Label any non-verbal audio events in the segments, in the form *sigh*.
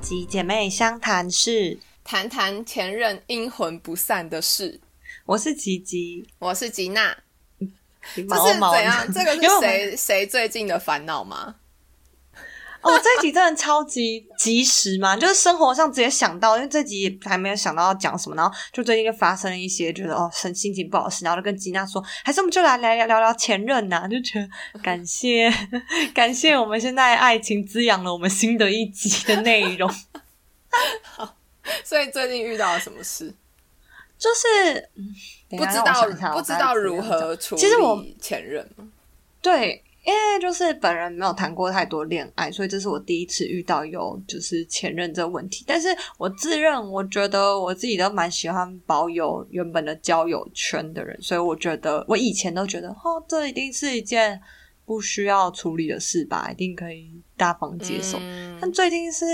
集姐妹相谈室，谈谈前任阴魂不散的事。我是吉吉，我是吉娜。*laughs* 这是怎样？这个是谁谁最近的烦恼吗？*laughs* 哦，这集真的超级及时嘛，就是生活上直接想到，因为这集还没有想到要讲什么，然后就最近就发生了一些觉得哦，心心情不好的事，然后就跟吉娜说，还是我们就来来聊聊聊前任呐、就觉得 *laughs* 感谢 *laughs* 感谢我们现在爱情滋养了我们新的一集的内容，所以最近遇到了什么事？就是、不知道不知道如何处其实我理前任吗？对，因为就是本人没有谈过太多恋爱，所以这是我第一次遇到有就是前任这个问题。但是我自认，我觉得我自己都蛮喜欢保有原本的交友圈的人，所以我觉得我以前都觉得，哦，这一定是一件不需要处理的事吧，一定可以大方接受。但嗯，最近是，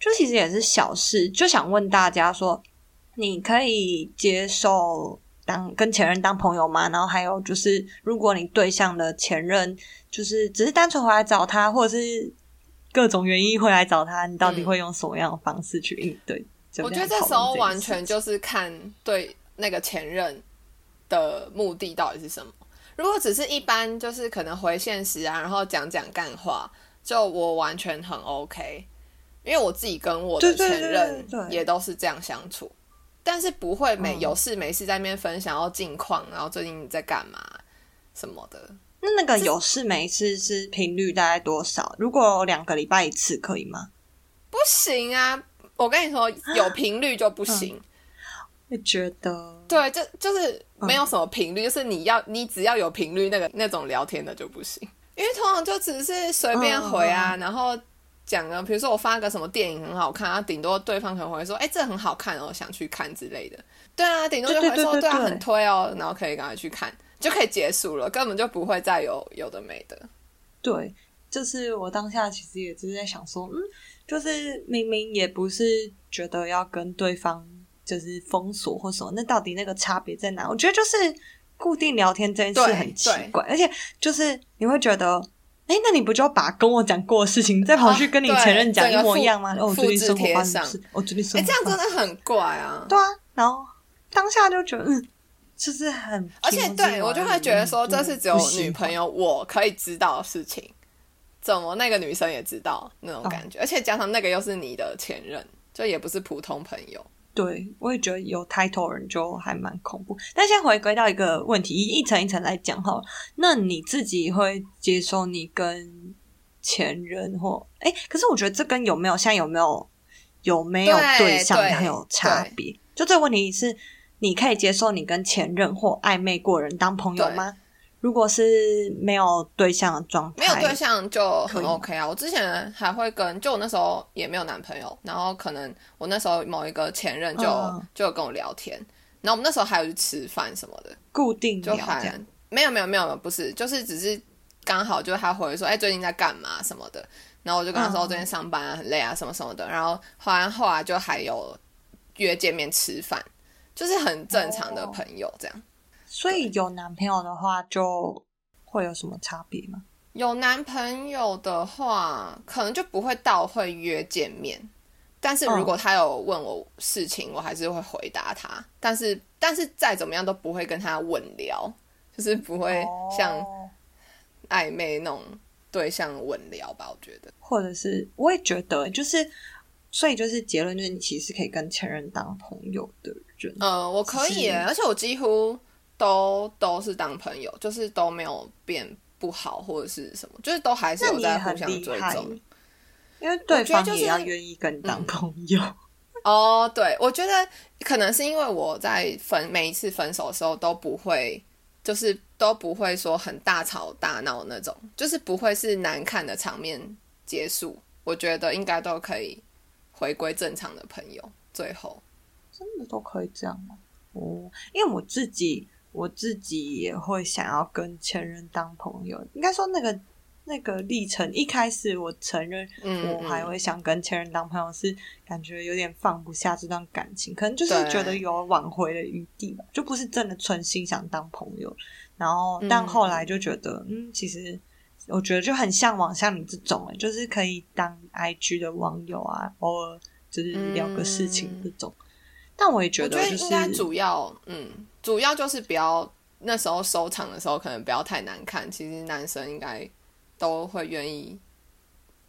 就其实也是小事，就想问大家说，你可以接受当跟前任当朋友吗？然后还有就是，如果你对象的前任就是只是单纯回来找他，或者是各种原因会来找他，你到底嗯会用什么样的方式去应对？就我觉得这时候完全就是看对那个前任的目的到底是什么。如果只是一般就是可能回现实啊，然后讲讲干话，就我完全很 OK，因为我自己跟我的前任也都是这样相处，但是不会每嗯有事没事在那边分享要近况，然后最近你在干嘛什么的。那那个有事没事是频率大概多少？如果两个礼拜一次可以吗？不行啊！我跟你说，有频率就不行。会觉得对，就就是嗯没有什么频率，就是你要你只要有频率，那个那种聊天的就不行，因为通常就只是随便回嗯啊，然后讲啊，比如说我发个什么电影很好看，啊，顶多对方可能会说，哎、这很好看哦，想去看之类的。对啊，顶多就会说，啊，对对对对对很推哦，然后可以赶快去看，就可以结束了，根本就不会再有有的没的。对，就是我当下其实也只是在想说，嗯，就是明明也不是觉得要跟对方就是封锁或什么，那到底那个差别在哪？我觉得就是固定聊天这件事很奇怪，而且就是你会觉得。哎，那你不就把跟我讲过的事情再跑去跟你前任讲一模一样吗？哦，我最近复制生活贴上发生什么事？我最近生哎、这样真的很怪啊。对啊，然后当下就觉得，嗯，就是很，而且对我就会觉得说，这是只有女朋友。友我可以知道的事情，怎么那个女生也知道那种感觉？而且加上那个又是你的前任，就也不是普通朋友。对，我也觉得有 title 人就还蛮恐怖。但先回归到一个问题，一一层一层来讲好了。那你自己会接受你跟前任或哎？可是我觉得这跟有没有现在有没有有没有对对象对很有差别。就这个问题是，你可以接受你跟前任或暧昧过人当朋友吗？如果是没有对象的状态，没有对象就很 OK 啊。我之前还会跟，就我那时候也没有男朋友，然后可能我那时候某一个前任就、嗯就有跟我聊天，然后我们那时候还有去吃饭什么的，固定就还。没有没有没有不是，就是只是刚好就是他回说，哎、最近在干嘛什么的，然后我就跟他说，最近上班啊，很累啊，什么什么的，然后后来后来就还有约见面吃饭，就是很正常的朋友这样。所以有男朋友的话，就会有什么差别吗？有男朋友的话，可能就不会到会约见面，但是如果他有问我事情，我还是会回答他。但是但是再怎么样都不会跟他稳聊，就是不会像哦暧昧那种对象稳聊吧。我觉得或者是我也觉得，就是所以就是结论就是，你其实可以跟前任当朋友的人。呃，我可以而且我几乎都都是当朋友，就是都没有变不好或者是什么，就是都还是有在互相追踪。，因为对方也要愿意跟你当朋友。哦，对，我觉得可能是因为我在分每一次分手的时候都不会，就是都不会说很大吵大闹那种，就是不会是难看的场面结束。我觉得应该都可以回归正常的朋友。最后，真的都可以这样吗？哦，因为我自己我自己也会想要跟前任当朋友。应该说那个那个历程，一开始我承认嗯，我还嗯会想跟前任当朋友，是感觉有点放不下这段感情，可能就是对觉得有挽回的余地吧，就不是真的存心想当朋友。然后，但嗯后来就觉得，嗯，其实我觉得就很向往像你这种、欸，就是可以当 IG 的网友啊，偶尔就是聊个事情这种。但我也觉得就是主要，嗯，主要就是不要那时候收场的时候，可能不要太难看。其实男生应该都会愿意，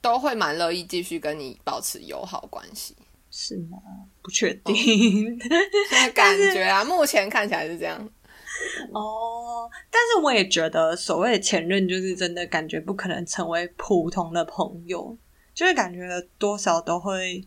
都会蛮乐意继续跟你保持友好关系。是吗？不确定。*laughs* 那感觉啊，目前看起来是这样。哦，但是我也觉得所谓的前任，就是真的感觉不可能成为普通的朋友，就是感觉多少都会，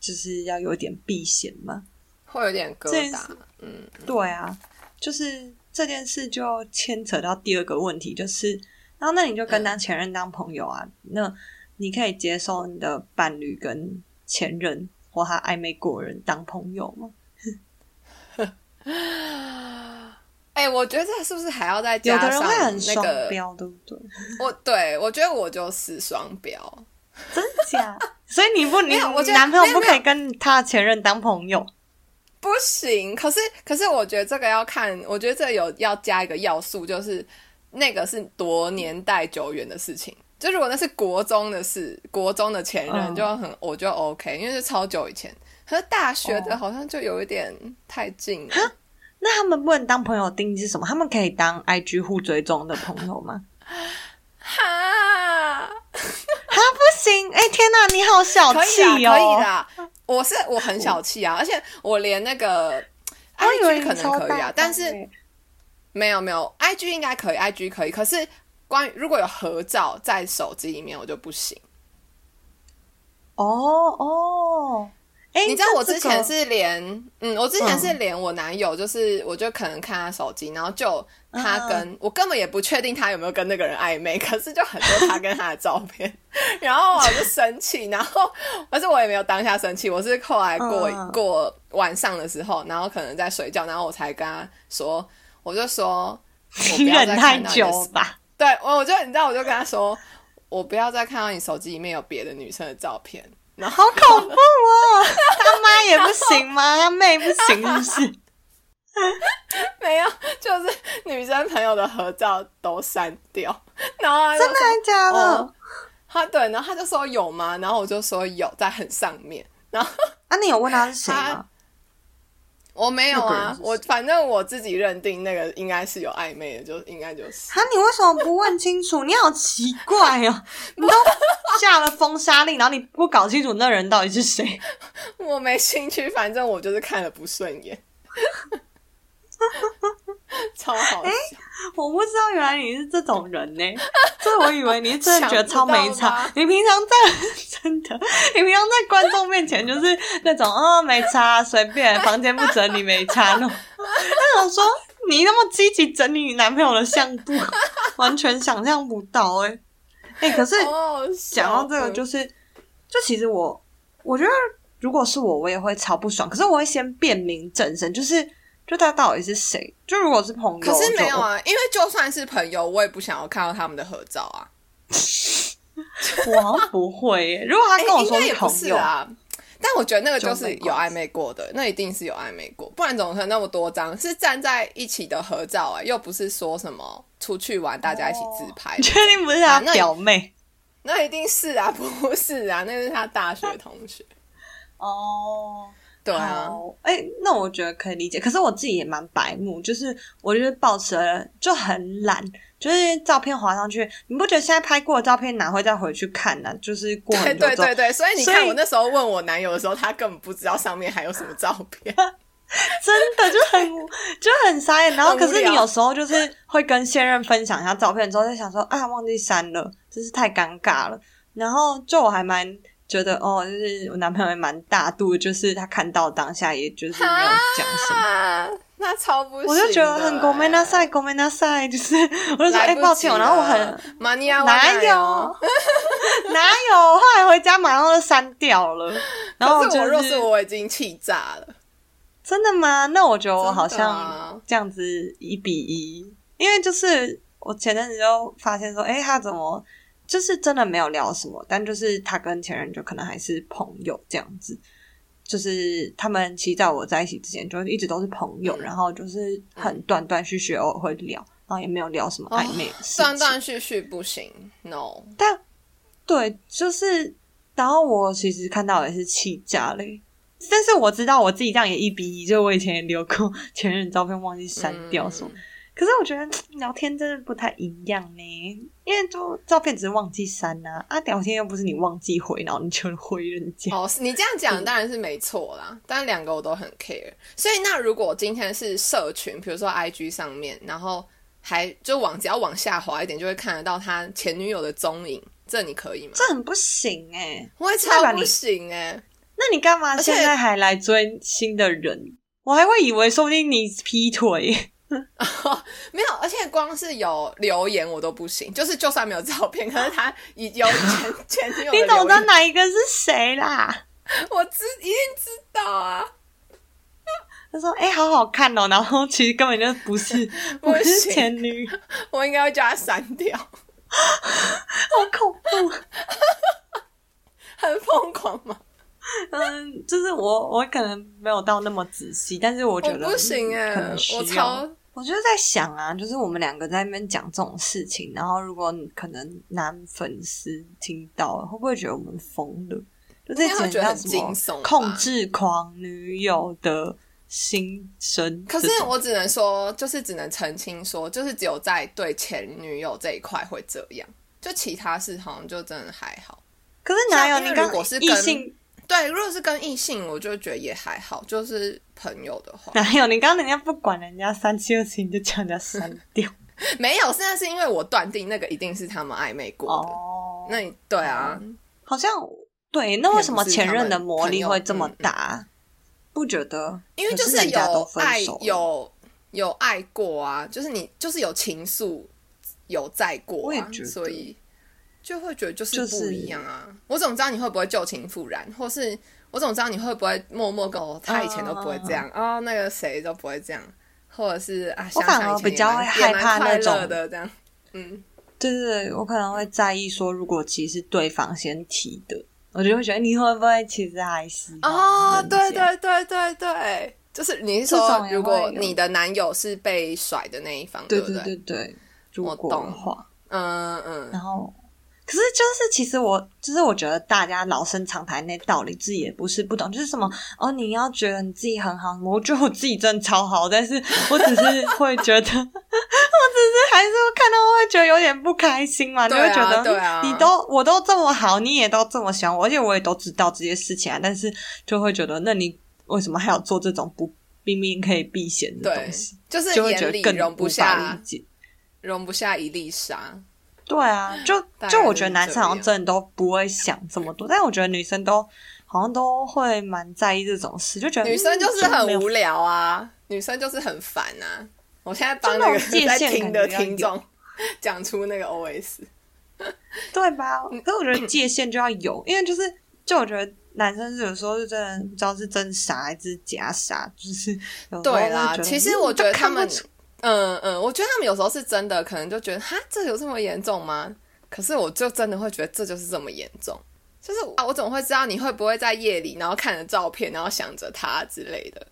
就是要有点避嫌嘛。会有点疙瘩嗯，对啊，就是这件事就牵扯到第二个问题，就是，然后那你就跟当前任当朋友啊，那你可以接受你的伴侣跟前任或他暧昧过人当朋友吗？*laughs* 哎、我觉得这是不是还要再有加上的人会很那双个？标，对不对？我对我觉得我就是双标。真假？所以你不，你我觉得男朋友不可以跟他的前任当朋友？不行，可是可是我觉得这个要看，我觉得这有要加一个要素，就是那个是多年代久远的事情。就如果那是国中的事，国中的前任嗯就很，我就 OK，因为是超久以前。可是大学的哦好像就有一点太近了。那他们不能当朋友定义是什么？他们可以当 IG 互追踪的朋友吗？*laughs* 哈，哈，不行！哎、天哪，你好小可气以啦，可以哦！啦。我是我很小气啊，而且我连那个 IG 可能可以啊但是欸没有没有，IG 应该可以，IG 可以，可是关于如果有合照在手机里面，我就不行。哦哦，哎、你知道我之前是连，嗯，我之前嗯是连我男友，就是我就可能看他手机，然后就他嗯跟、我根本也不确定他有没有跟那个人暧昧，可是就很多他跟他的照片，然后我就生气，然后可是我也没有当下生气，我是后来过、嗯过晚上的时候，然后可能在睡觉，然后我才跟他说，我就说我不你要再忍太看到你的久吧？对，我我就你知道，我就跟他说，我不要再看到你手机里面有别的女生的照片。好恐怖哦！他妈也不行吗？*laughs* 他妹不行是？*laughs* 没有，就是女生朋友的合照都删掉。然后真的还假的？哦他对，然后他就说有吗？然后我就说有，在很上面。然后啊，你有问他是谁吗？我没有啊我反正我自己认定那个应该是有暧昧的，就应该就是。啊，你为什么不问清楚？你好奇怪哦！*laughs* 你都下了封杀令，然后你不搞清楚那人到底是谁？*laughs* 我没兴趣，反正我就是看了不顺眼，*laughs* 超好笑。我不知道原来你是这种人呢，*laughs* 这我以为你真的觉得超没差。你平常在真的，你平常在观众面前就是那种 *laughs* 哦没差，随便房间不整理没差那种。他想说你那么积极整理你男朋友的相簿，完全想象不到哎、哎、可是好好笑讲到这个，就是就其实我我觉得如果是我，我也会超不爽。可是我会先辨明正身，就是就他到底是谁。就如果是朋友，可是没有啊，因为就算是朋友，我也不想要看到他们的合照啊。我好像不会耶。如果他哎跟我说也不朋友，是啊。但我觉得那个就是有暧昧过的，那一定是有暧昧过，不然怎么可能那么多张是站在一起的合照啊？又不是说什么出去玩大家一起自拍 *laughs* 你，确定不是他啊那表妹？那一定是啊，*laughs* 不是啊，那是他大学同学。哦，对啊，好，哎、那我觉得可以理解。可是我自己也蛮白目，就是我就是抱持了就很懒，就是照片滑上去，你不觉得现在拍过的照片哪会再回去看呢、就是过对很 *laughs* 久之后，对对对，所以你看我那时候问我男友的时候，他根本不知道上面还有什么照片。*laughs* 真的就很就很傻眼。*laughs* 然后可是你有时候就是会跟现任分享一下照片之后，就想说啊忘记删了，真是太尴尬了。然后就我还蛮觉得哦，就是我男朋友也蛮大度，就是他看到当下也就是没有讲什么。啊，那超不行，我就觉得很狗没那赛，狗没那赛，就是 *laughs* 我就说哎、抱歉，然后我很哪有 *laughs* 哪有，后来回家马上就删掉了。然后就可是我若是我已经气炸了。真的吗？那我觉得我好像这样子一比一，因为就是我前阵子就发现说，哎、他怎么就是真的没有聊什么，但就是他跟前任就可能还是朋友这样子。就是他们其实在我在一起之前就一直都是朋友，嗯然后就是很断断续续偶尔会聊，然后也没有聊什么暧昧的事情。断断续续不行，no。但对，就是，然后我其实看到也是气炸嘞。但是我知道我自己这样也一比一，就我以前也留过前任照片，忘记删掉什么。嗯可是我觉得嗯 *tsk* 聊天真的不太一样呢，因为就照片只是忘记删呐、啊，聊天又不是你忘记回，然后你就回人家。哦，你这样讲当然是没错啦，但两个我都很 care。所以那如果今天是社群，比如说 IG 上面，然后还就往只要往下滑一点，就会看得到他前女友的踪影，这你可以吗？这很不行哎、我会代表你超不行哎、那你干嘛现在还来追新的人？我还会以为说不定你劈腿。*laughs* 没有，而且光是有留言我都不行，就是就算没有照片，可是他已有前 *laughs* 前女友的你怎么知道，哪一个是谁啦？我知一定知道啊。他说：“哎、好好看哦。”然后其实根本就不是，不 *laughs* 不是前女友，我应该会叫他删掉，好恐怖。很疯狂吗？嗯，就是我，我可能没有到那么仔细，但是我觉得我不行哎、我要超我就在想啊，就是我们两个在那边讲这种事情，然后如果可能男粉丝听到了，会不会觉得我们疯了？就在应该会讲觉得很像什么惊悚控制狂女友的心声。可是我只能说，就是只能澄清说，就是只有在对前女友这一块会这样，就其他事好像就真的还好。可是哪有你刚如果是跟异性对，如果是跟异性，我就觉得也还好，就是朋友的话，*laughs* 哪有你刚刚人家不管人家三七二十一，你就叫人家删掉 *laughs* 没有。现在是因为我断定那个一定是他们暧昧过的。哦。那你对啊，好像对，那为什么前任的魔力会这么大？不觉得？因为就是有爱有有爱过啊，就是你就是有情愫有在过啊，我也觉得所以就会觉得就是不一样啊。我怎么知道你会不会旧情复燃，或是我怎么知道你会不会默默跟我他以前都不会这样哦，那个谁都不会这样，或者是啊，我反而比较会害怕那种的这样，嗯，对对对，我可能会在意说，如果其实是对方先提的，我就会觉得你会不会其实还是哦，对对对对对。就是你是说如果你的男友是被甩的那一方，对不对？对对，如果的话，嗯嗯，然后，可是就是其实我就是我觉得大家老生常谈那道理自己也不是不懂，就是什么哦，你要觉得你自己很好，我觉得我自己真的超好，但是我只是会觉得，*laughs* 我只是还是看到会觉得有点不开心嘛，你会觉得对啊你都我都这么好，你也都这么喜欢我，而且我也都知道这些事情啊，但是就会觉得，那你为什么还要做这种不明明可以避嫌的东西？，就是就会觉眼里得更容不下。容不下一粒沙。对啊，就就我觉得男生好像真的都不会想这么多，但我觉得女生都好像都会蛮在意这种事，就觉得女生就是很无聊啊，女生就是很烦啊。我现在帮那个在限听的听众 *laughs* 讲出那个 OS，对吧？可是我觉得界限就要有，因为就是就我觉得男生是有时候是真的不知道是真傻还是假傻，就是对啦其实嗯我觉得他们嗯嗯，我觉得他们有时候是真的，可能就觉得哈，这有这么严重吗？可是我就真的会觉得这就是这么严重。就是啊，我怎么会知道你会不会在夜里，然后看着照片，然后想着他之类的？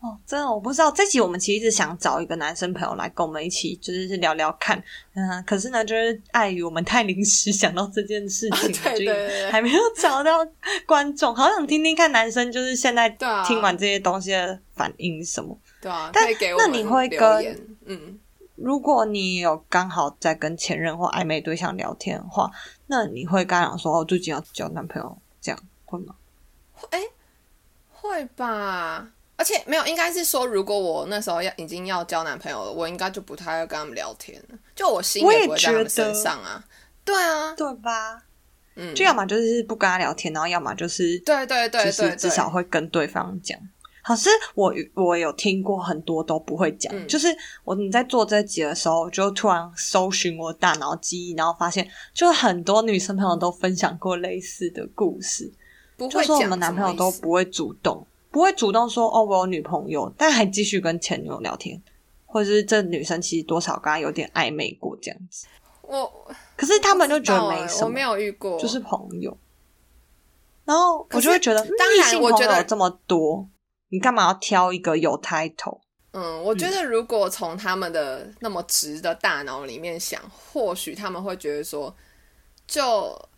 哦，真的我不知道。这集我们其实一直想找一个男生朋友来跟我们一起，就是聊聊看。嗯，可是呢，就是碍于我们太临时想到这件事情，*laughs* 对对就对还没有找到观众。好想听听看男生就是现在听完这些东西的反应是什么。对啊，但那你会跟，嗯，如果你有刚好在跟前任或暧昧对象聊天的话，那你会跟他讲说：“哦，最近要交男朋友，这样会吗会吧？而且没有，应该是说，如果我那时候要已经要交男朋友了，我应该就不太会跟他们聊天了，就我心我也也不会在他们身上啊。对啊？”，对吧？嗯，就要么就是不跟他聊天，然后要么就是对对对就是对，至少会跟对方讲。可是我我有听过很多都不会讲，嗯。就是我你在做这集的时候，就突然搜寻我大脑记忆，然后发现，就很多女生朋友都分享过类似的故事，就说我们男朋友都不会主动，不会主动说哦我有女朋友，但还继续跟前女友聊天，或者是这女生其实多少跟他有点暧昧过这样子，我。可是他们就觉得没什么，我没有遇过，就是朋友。然后我就会觉得，当然我觉得这么多，你干嘛要挑一个有 title？嗯，我觉得如果从他们的那么直的大脑里面想，或许他们会觉得说，就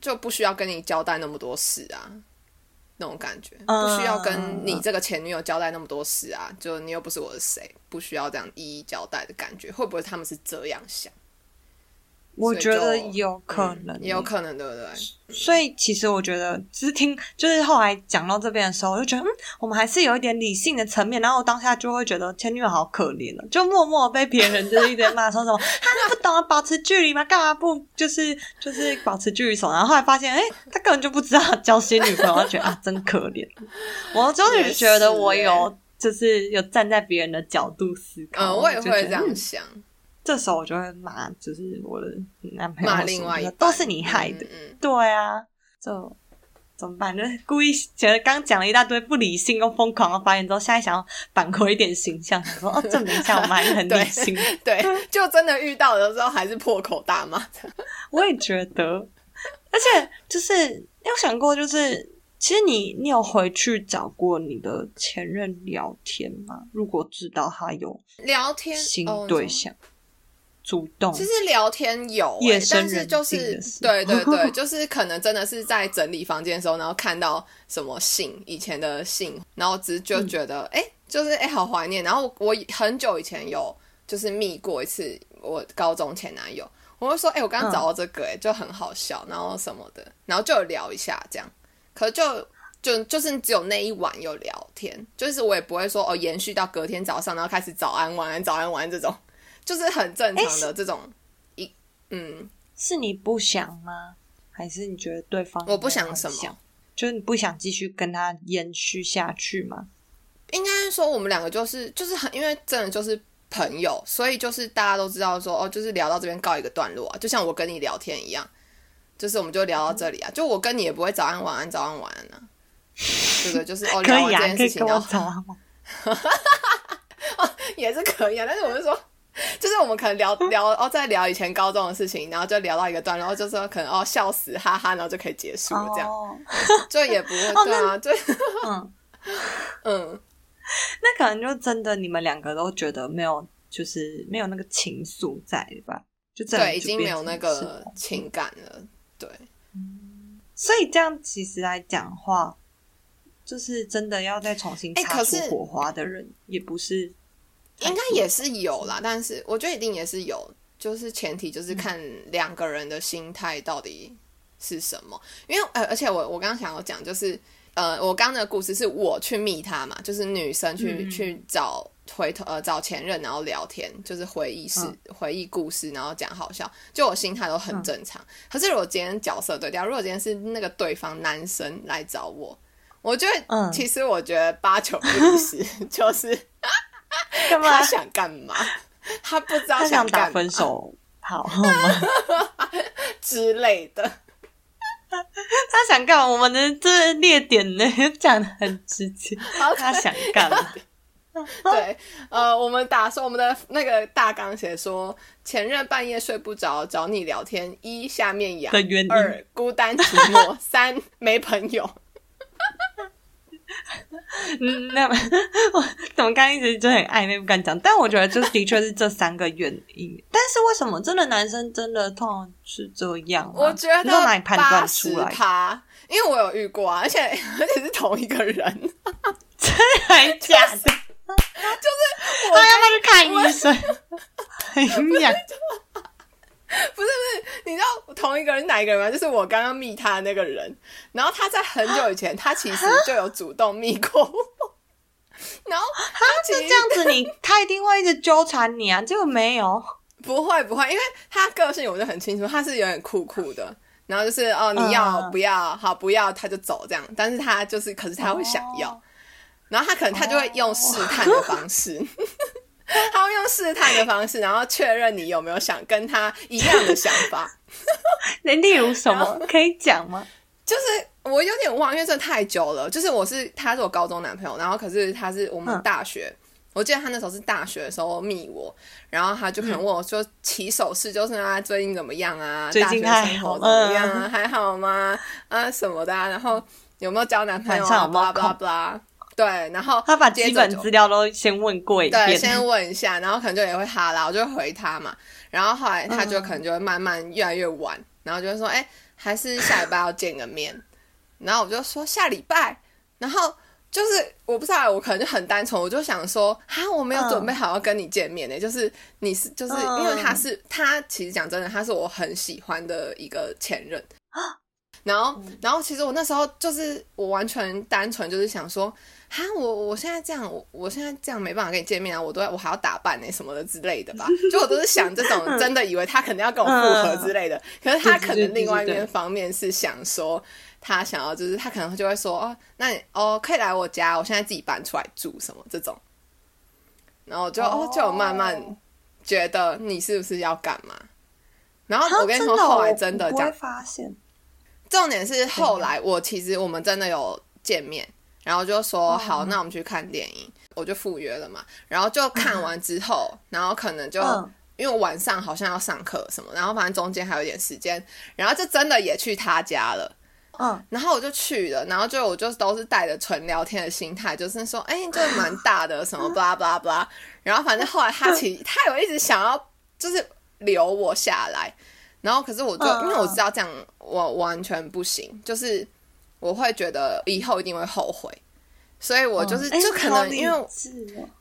就不需要跟你交代那么多事啊，那种感觉，不需要跟你这个前女友交代那么多事啊，就你又不是我的谁，不需要这样一一交代的感觉，会不会他们是这样想？我觉得有可能，也有可能，对不对？所以其实我觉得，只是听，就是后来讲到这边的时候，我就觉得，嗯，我们还是有一点理性的层面。然后当下就会觉得前女友好可怜了，就默默被别人就是一直骂说什么，他 *laughs* 不懂得保持距离吗？干嘛不就是就是保持距离手？然后后来发现，哎，他根本就不知道交新女朋友，觉得啊，真可怜。我终于觉得我有，就是有站在别人的角度思考。嗯，我也会这样想。这时候我就会骂，就是我的男朋友，骂另外一都是你害的。对啊，就怎么办？就故意觉得刚讲了一大堆不理性又疯狂的发言之后，现在想要扳回一点形象，想说哦，证明一下我们还是很理性。*laughs* 对，就真的遇到的时候还是破口大骂。我也觉得，而且就是有想过，就是其实你你有回去找过你的前任聊天吗？如果知道他有聊天新对象。主动，其实聊天有，但是就是对对对，就是可能真的是在整理房间的时候，*laughs* 然后看到什么信，以前的信，然后只就觉得哎，就是哎，好怀念。然后我很久以前有就是密过一次我高中前男友，我会说哎，我刚刚找到这个，哎，就很好笑，然后什么的，然后就聊一下这样，可就就就是只有那一晚有聊天，就是我也不会说哦，延续到隔天早上，然后开始早安晚安早安晚安这种。就是很正常的这种一嗯，是你不想吗？还是你觉得对方我不想什么？就是你不想继续跟他延续下去吗？应该说我们两个就是就是很因为真的就是朋友，所以就是大家都知道说哦，就是聊到这边告一个段落啊，就像我跟你聊天一样，就是我们就聊到这里啊，就我跟你也不会早安晚安早安晚安啊，对不对？就是哦，*laughs* 聊完这件事情要早安 *laughs* *laughs* 哦，也是可以啊，但是我是说。*laughs* 就是我们可能聊聊哦，在聊以前高中的事情，然后就聊到一个段，然后就说可能哦笑死哈哈，然后就可以结束了，这样就也不会对啊，对，嗯 *laughs* 嗯，那可能就真的你们两个都觉得没有，就是没有那个情愫在吧？就对，已经没有那个情感了，对。所以这样其实来讲话，就是真的要再重新擦出火花的人，也不是。应该也是有啦，但是我觉得一定也是有，就是前提就是看两个人的心态到底是什么。因为呃，而且我我刚刚想要讲，就是呃，我刚刚的故事是我去密他嘛，就是女生去去找回头呃找前任，然后聊天，就是回忆事、回忆故事，然后讲好笑，就我心态都很正常。可是如果今天角色对调，如果今天是那个对方男生来找我，我觉得其实我觉得八九不离十，*laughs* 就是。干嘛？他想干嘛？他不知道他想打分手，好吗 *laughs* 之类的。他想干嘛？我们的这列点呢，*laughs* 讲的很直接。他想干嘛？*laughs* 对，呃，我们打说我们的那个大纲写说，前任半夜睡不着找你聊天，一下面痒，二孤单寂寞，三没朋友。嗯，那我怎么刚一直就很暧昧不敢讲？但我觉得这的确是这三个原因。但是为什么真的男生真的通常是这样？我觉得哪里判断出来？他，因为我有遇过啊，而且而且是同一个人，真的假的？就是他要不要去看医生？很痒。不是不是，你知道同一个人哪一个人吗？就是我刚刚密他的那个人，然后他在很久以前，他其实就有主动密过我，*laughs* 然后他是这样子，你他一定会一直纠缠你啊，结果没有，不会不会，因为他个性我就很清楚，他是有点酷酷的，然后就是哦你要不要好不要他就走这样，但是他就是可是他会想要，然后他可能他就会用试探的方式。*laughs* 他会用试探的方式，然后确认你有没有想跟他一样的想法。*laughs* 那例如什么可以讲吗？就是我有点忘，因为这太久了。就是我是他是我高中男朋友，然后可是他是我们大学。我记得他那时候是大学的时候密我，然后他就可能问我说：“起手式就是他最近怎么样啊？大学生活怎么样啊？还好吗？啊什么的？然后有没有交男朋友？”啊？巴拉巴拉。对，然后他把基本资料都先问过一遍对，遍，先问一下，然后可能就也会哈啦，我就会回他嘛。然后后来他就嗯可能就会慢慢越来越晚，然后就会说，哎、还是下礼拜要见个面。然后我就说下礼拜，然后就是我不知道，我可能就很单纯，我就想说，啊，我没有准备好要跟你见面呢、*laughs* 就是你是就是嗯因为他是他其实讲真的，他是我很喜欢的一个前任。然后，然后其实我那时候就是我完全单纯就是想说，哈，我我现在这样，我我现在这样没办法跟你见面啊，我都要我还要打扮呢、什么的之类的吧。*laughs* 就我都是想这种，真的以为他肯定要跟我复合之类的。可是他可能另外一面方面是想说，他想要就是他可能就会说，哦，那你哦可以来我家，我现在自己搬出来住什么这种。然后我就哦就有慢慢觉得你是不是要干嘛？然后我跟你说，后来真的我不会讲，发现，重点是后来我其实我们真的有见面，然后就说哦好，那我们去看电影，我就赴约了嘛。然后就看完之后，*laughs* 然后可能就、嗯因为我晚上好像要上课什么，然后反正中间还有一点时间，然后就真的也去他家了。嗯，然后我就去了，然后就我就都是带着纯聊天的心态，就是说，哎、这蛮大的，什么 blah blah blah。然后反正后来他其实他有一直想要就是留我下来，然后可是我就嗯因为我知道这样我完全不行，就是我会觉得以后一定会后悔，所以我就是、哎就可能因为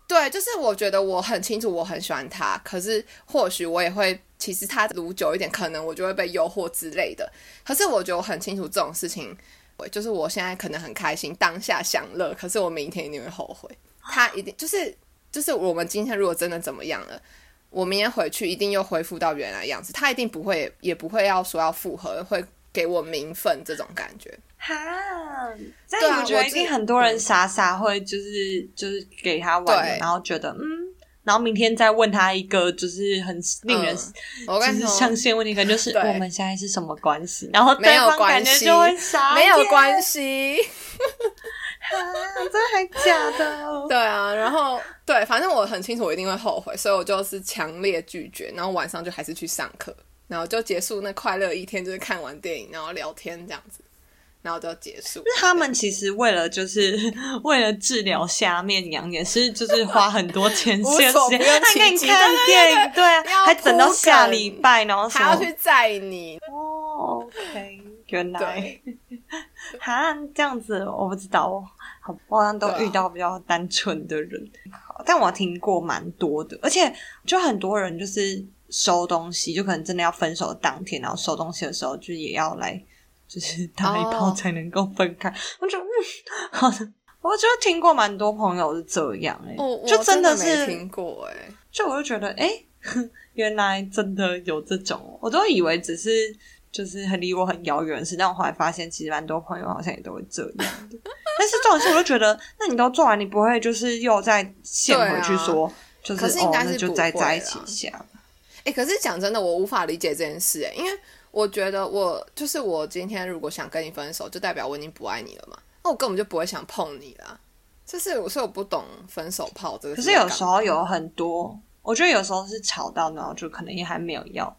对，就是我觉得我很清楚我很喜欢他，可是或许我也会，其实他撸久一点，可能我就会被诱惑之类的。可是我觉得我很清楚这种事情，就是我现在可能很开心，当下享乐，可是我明天一定会后悔。他一定就是就是我们今天如果真的怎么样了，我明天回去一定又恢复到原来样子，他一定不会也不会要说要复合，会给我名分这种感觉。哈，对啊但我觉得一定很多人傻傻会就是就是给他玩然后觉得嗯，然后明天再问他一个就是很令人嗯我跟就是你说，象限问题，可能就是对。我们现在是什么关系，然后没有对方感关系觉就会傻，没有关，系。*laughs* 哈，真的还假的？对啊，然后对，反正我很清楚我一定会后悔，所以我就是强烈拒绝，然后晚上就还是去上课，然后就结束那快乐一天，就是看完电影，然后聊天这样子，然后就结束。他们其实为了就是 *laughs* 为了治疗下面痒，也是就是花很多钱无限时间，所不用他给你其极看电影，对啊，要还等到下礼拜，然后还要去载你，哦，OK，原来对，*laughs* 哈这样子我不知道哦，好，我好像都遇到比较单纯的人，好但我听过蛮多的，而且就很多人就是收东西，就可能真的要分手当天，然后收东西的时候就也要来，就是打一炮哦才能够分开。我就嗯，好的，我就听过蛮多朋友是这样哎、就真的没是听过哎、就我就觉得，哎、*laughs* 原来真的有这种哦，我都以为只是就是很离我很遥远的事，但我后来发现，其实蛮多朋友好像也都会这样的。*laughs* 但是这种事，我就觉得，那你都做完，你不会就是又再陷回去说，就是哦，那就再在一起下。哎、可是讲真的，我无法理解这件事哎、因为我觉得我就是我今天如果想跟你分手，就代表我已经不爱你了嘛，那我根本就不会想碰你啦。就是我所以我不懂分手炮这个。可是有时候有很多，我觉得有时候是吵到，然后就可能也还没有要。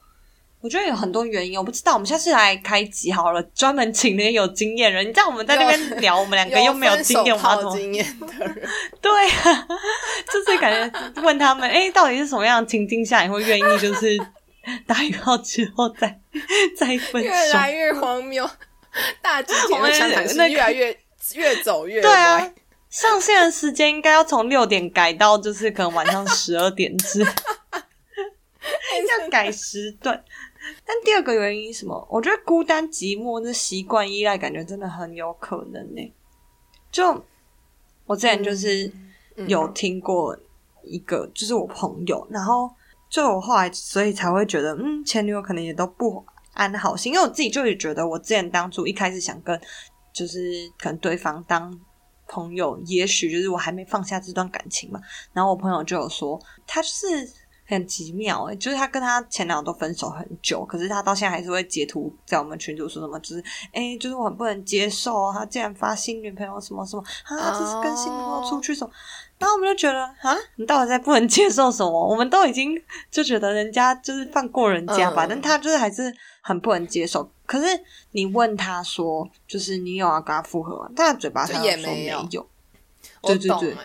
我觉得有很多原因，我不知道。我们下次来开集好了，专门请那些有经验人。你知道我们在那边聊，我们两个又没有经验，我们要怎么？经验的人，*laughs* 对啊，就是感觉问他们，哎、到底是什么样的情境下你会愿意就是 *laughs* 打一炮之后再再分手？越来越荒谬，大吉姐我们妹相谈室那个越来越越走越对啊歪。，上线的时间应该要从六点改到就是可能晚上十二点之，*laughs* *laughs* 要改时段。但第二个原因是什么？我觉得孤单寂寞这习惯依赖，感觉真的很有可能呢、就我之前就是嗯有听过一个，就是我朋友，然后就我后来所以才会觉得，嗯，前女友可能也都不安好心，因为我自己就也觉得，我之前当初一开始想跟就是可能对方当朋友，也许就是我还没放下这段感情嘛。然后我朋友就有说，他是很奇妙、就是他跟他前男友都分手很久，可是他到现在还是会截图在我们群组说什么，就是哎、就是我很不能接受，他竟然发新女朋友什么什么啊，这是跟新女朋友出去什么。*laughs* 然后我们就觉得啊，你到底在不能接受什么？我们都已经就觉得人家就是放过人家吧，嗯但他就是还是很不能接受。可是你问他说，就是你有要跟他复合吗？他的嘴巴上也说没没有对对对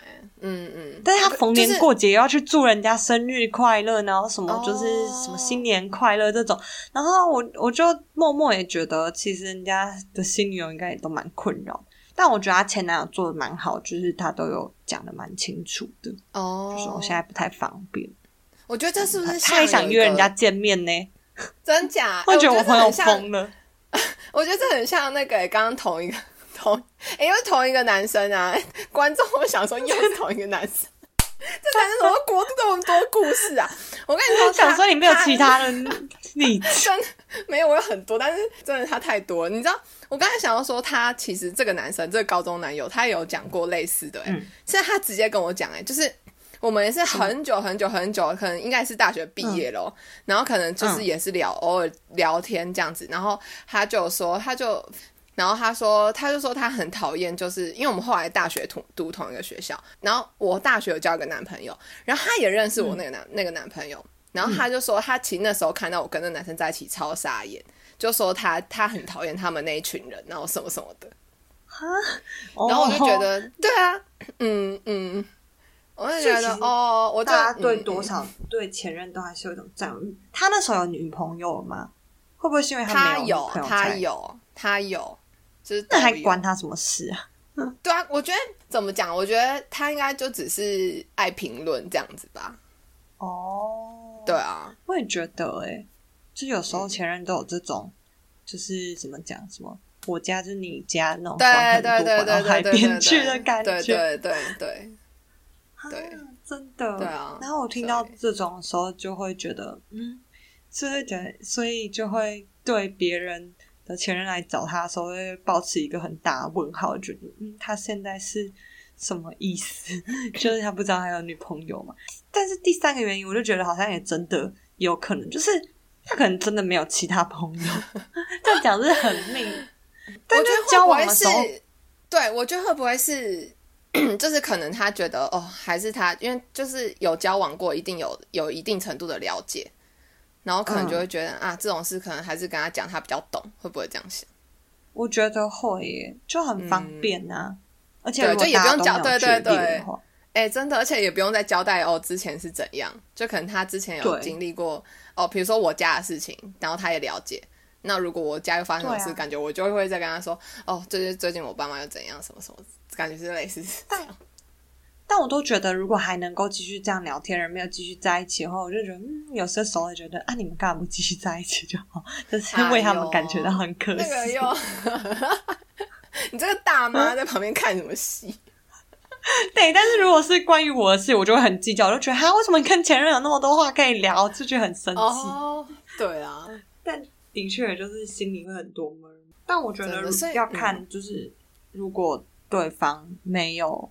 嗯嗯，但是他逢年过节又要去祝人家生日快乐，然后什么就是哦什么新年快乐这种，然后我我就默默也觉得，其实人家的新女友应该也都蛮困扰。但我觉得她前男友做的蛮好，就是他都有讲的蛮清楚的，哦，就是我现在不太方便。我觉得这是不是他也想约人家见面呢？*laughs* 真假？*laughs* 我哎觉得我朋友疯了。*laughs* 我觉得这很像那个欸刚刚同一个同，欸因为同一个男生啊，观众我想说又是同一个男生，这才是什么国度这么多故事啊？我跟你说，想说你没有其他他的例子，真的没有，我有很多，但是真的他太多了。你知道，我刚才想要说，他其实这个男生，这个高中男友，他有讲过类似的、欸，嗯。是他直接跟我讲，哎，就是我们也是很久很久很久，可能应该是大学毕业咯，然后可能就是嗯也是聊、偶尔聊天这样子，然后他就说，他就。然后他说，他就说他很讨厌，就是因为我们后来大学同读同一个学校，然后我大学有交一个男朋友，然后他也认识我那个男、那个男朋友，然后他就说他其实那时候看到我跟那男生在一起超傻眼，就说他他很讨厌他们那一群人，然后什么什么的，然后我就觉哦得，对啊，嗯嗯，我就觉得哦，我大家对嗯多少、对前任都还是有一种占有欲。他那时候有女朋友了吗？会不会是因为他没有他才？有他有，就是那还关他什么事啊？*laughs* 对啊，我觉得怎么讲？我觉得他应该就只是爱评论这样子吧。哦，对，啊，我也觉得、欸，哎，就有时候前任都有这种，就是怎么讲，什么我家就是你家那种对管很对对对多管到海边去的感觉，对对对对，啊对真的，对啊然后我听到这种的时候，就会觉得，嗯，就会觉得，所以就会对别人的前任来找他的时候，会保持一个很大的问号，觉得，嗯，他现在是什么意思？*laughs* 就是他不知道他有女朋友嘛。但是第三个原因，我就觉得好像也真的有可能，就是他可能真的没有其他朋友。*laughs* 这样讲是很命，*laughs* 但我觉是交得会不会往的时候，是？对，我觉得会不会是？*clears throat* 就是可能他觉得哦，还是他，因为就是有交往过，一定有有一定程度的了解，然后可能就会觉得、啊，这种事可能还是跟他讲，他比较懂，会不会这样想？我觉得会耶，就很方便啊。而且就也不用讲对对对哎、真的，而且也不用再交代哦，之前是怎样，就可能他之前有对经历过哦，比如说我家的事情，然后他也了解。那如果我家又发生什么事，啊感觉我就会再跟他说哦，最近最近我爸妈又怎样，什么什么，感觉是类似这样。*laughs* 但我都觉得，如果还能够继续这样聊天，人没有继续在一起的话，我就觉得，嗯，有些时候会觉得，啊，你们干嘛不继续在一起就好？就是 *laughs* 为他们感觉到很可惜。那个又，*laughs* 你这个大妈在旁边看什么戏？*laughs* 对，但是如果是关于我的事，我就会很计较，我就觉得，哈，为什么你跟前任有那么多话可以聊，就觉得很生气。哦，对啊，*laughs* 但的确就是心里会很多闷。但我觉得要看，就是如果对方没有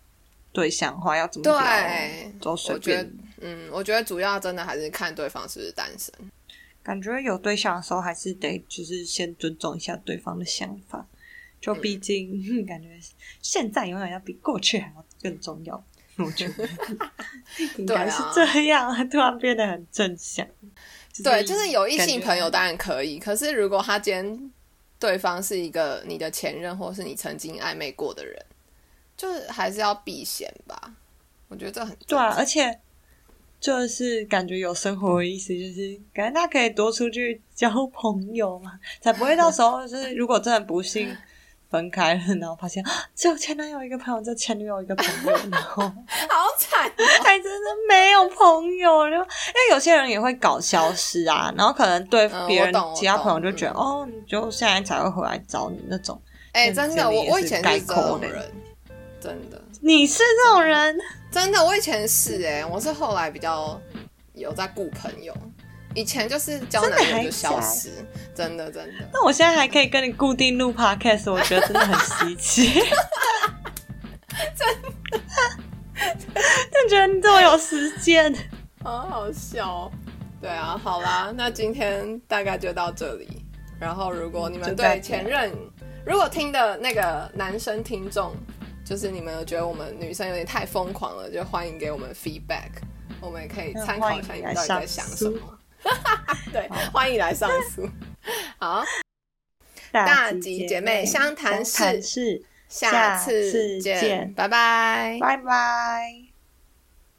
对象的话，要怎么聊对，都随便。，嗯，我觉得主要真的还是看对方是不是单身。感觉有对象的时候，还是得就是先尊重一下对方的想法。就毕竟、嗯感觉现在永远要比过去还要更重要。*laughs* 我觉得应该是这样，突然变得很正向。对，就是有异性朋友的。当然可以，可是如果他今天对方是一个你的前任，或是你曾经暧昧过的人，就是还是要避嫌吧。我觉得这很对啊，而且就是感觉有生活的意思，就是感觉他可以多出去交朋友嘛，才不会到时候就是如果真的不幸分开了，然后发现啊只有前男友一个朋友，就前女友一个朋友，*laughs* 然后好惨哦、还真的没有朋友了。因为有些人也会搞消失啊，然后可能对嗯别人其他朋友就觉得、懂哦，你就现在才会回来找你那种。哎、嗯真的，我我以前该是这种人，真的你是这种人，真的，我以前是哎、我是后来比较有在顾朋友，以前就是交男友就消失，真的真的。那我现在还可以跟你固定录 podcast，我觉得真的很稀奇。真的，就觉得你这么有时间。好好笑、哦。对啊，好啦，那今天大概就到这里。然后，如果你们对前任，如果听的那个男生听众，就是你们有觉得我们女生有点太疯狂了，就欢迎给我们 feedback，我们也可以参考一下你们到底在想什么。*laughs* 对，欢迎来上诉。*laughs* 好，大吉姐妹相谈室谈室，下次见，见拜拜。拜拜。